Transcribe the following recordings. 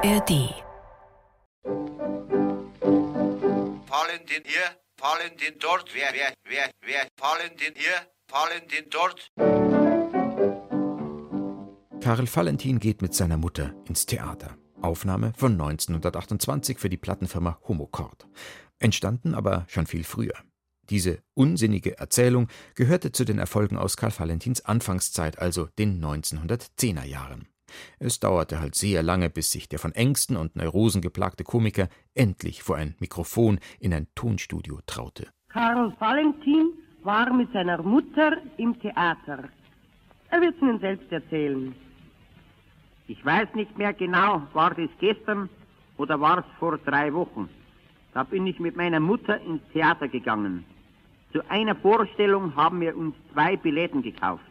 ARD. Valentin hier, Valentin dort, wer, wer, wer, wer, Valentin hier, Valentin dort. Karel Valentin geht mit seiner Mutter ins Theater. Aufnahme von 1928 für die Plattenfirma Homocord. Entstanden aber schon viel früher. Diese unsinnige Erzählung gehörte zu den Erfolgen aus Karl Valentins Anfangszeit, also den 1910er Jahren. Es dauerte halt sehr lange, bis sich der von Ängsten und Neurosen geplagte Komiker endlich vor ein Mikrofon in ein Tonstudio traute. Karl Valentin war mit seiner Mutter im Theater. Er wird es Ihnen selbst erzählen. Ich weiß nicht mehr genau, war das gestern oder war es vor drei Wochen. Da bin ich mit meiner Mutter ins Theater gegangen. Zu einer Vorstellung haben wir uns zwei Billetten gekauft.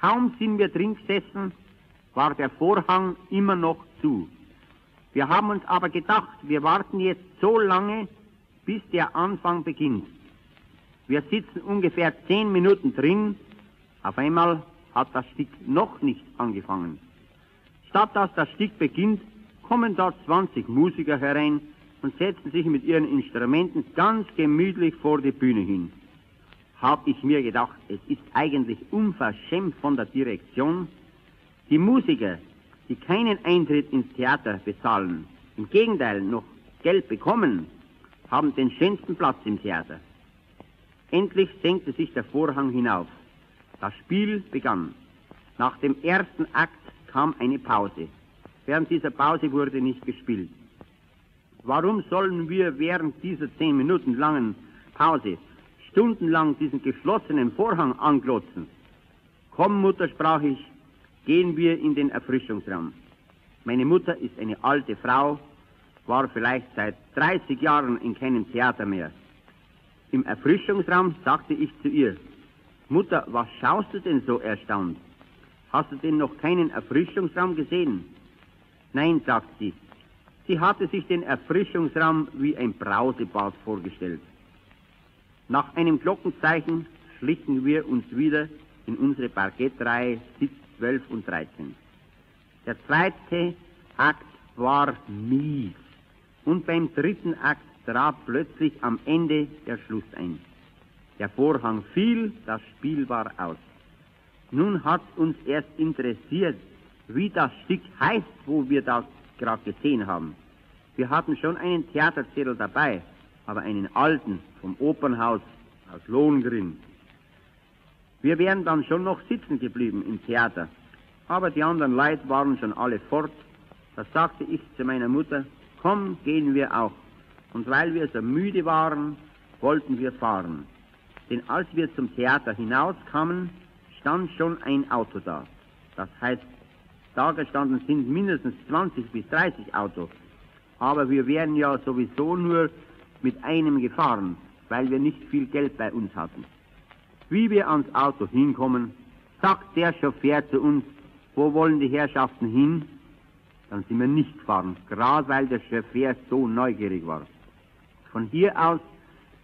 Kaum sind wir drin gesessen, war der Vorhang immer noch zu. Wir haben uns aber gedacht, wir warten jetzt so lange, bis der Anfang beginnt. Wir sitzen ungefähr zehn Minuten drin, auf einmal hat das Stück noch nicht angefangen. Statt dass das Stück beginnt, kommen da 20 Musiker herein und setzen sich mit ihren Instrumenten ganz gemütlich vor die Bühne hin. Hab ich mir gedacht, es ist eigentlich unverschämt von der Direktion, die Musiker, die keinen Eintritt ins Theater bezahlen, im Gegenteil noch Geld bekommen, haben den schönsten Platz im Theater. Endlich senkte sich der Vorhang hinauf. Das Spiel begann. Nach dem ersten Akt kam eine Pause. Während dieser Pause wurde nicht gespielt. Warum sollen wir während dieser zehn Minuten langen Pause stundenlang diesen geschlossenen Vorhang anglotzen? Komm, Mutter, sprach ich, gehen wir in den Erfrischungsraum. Meine Mutter ist eine alte Frau, war vielleicht seit 30 Jahren in keinem Theater mehr. Im Erfrischungsraum sagte ich zu ihr, Mutter, was schaust du denn so erstaunt? Hast du denn noch keinen Erfrischungsraum gesehen? Nein, sagt sie. Sie hatte sich den Erfrischungsraum wie ein Brausebad vorgestellt. Nach einem Glockenzeichen schlichen wir uns wieder in unsere Parkettreihe Sitz 12 und 13. Der zweite Akt war mies. Und beim dritten Akt trat plötzlich am Ende der Schluss ein. Der Vorhang fiel, das Spiel war aus. Nun hat uns erst interessiert, wie das Stück heißt, wo wir das gerade gesehen haben. Wir hatten schon einen Theaterzettel dabei, aber einen alten vom Opernhaus aus Lohengrin. Wir wären dann schon noch sitzen geblieben im Theater. Aber die anderen Leute waren schon alle fort. Da sagte ich zu meiner Mutter, komm, gehen wir auch. Und weil wir so müde waren, wollten wir fahren. Denn als wir zum Theater hinauskamen, stand schon ein Auto da. Das heißt, da gestanden sind mindestens 20 bis 30 Autos. Aber wir wären ja sowieso nur mit einem gefahren, weil wir nicht viel Geld bei uns hatten. Wie wir ans Auto hinkommen, sagt der Chauffeur zu uns, wo wollen die Herrschaften hin? Dann sind wir nicht gefahren, gerade weil der Chauffeur so neugierig war. Von hier aus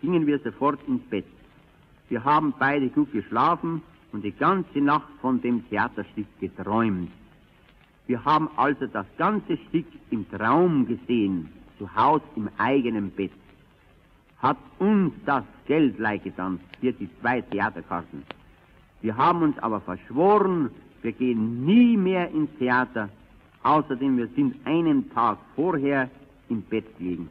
gingen wir sofort ins Bett. Wir haben beide gut geschlafen und die ganze Nacht von dem Theaterstück geträumt. Wir haben also das ganze Stück im Traum gesehen, zu Hause im eigenen Bett hat uns das Geld leihgetan für die zwei Theaterkarten. Wir haben uns aber verschworen, wir gehen nie mehr ins Theater. Außerdem, wir sind einen Tag vorher im Bett gelegen.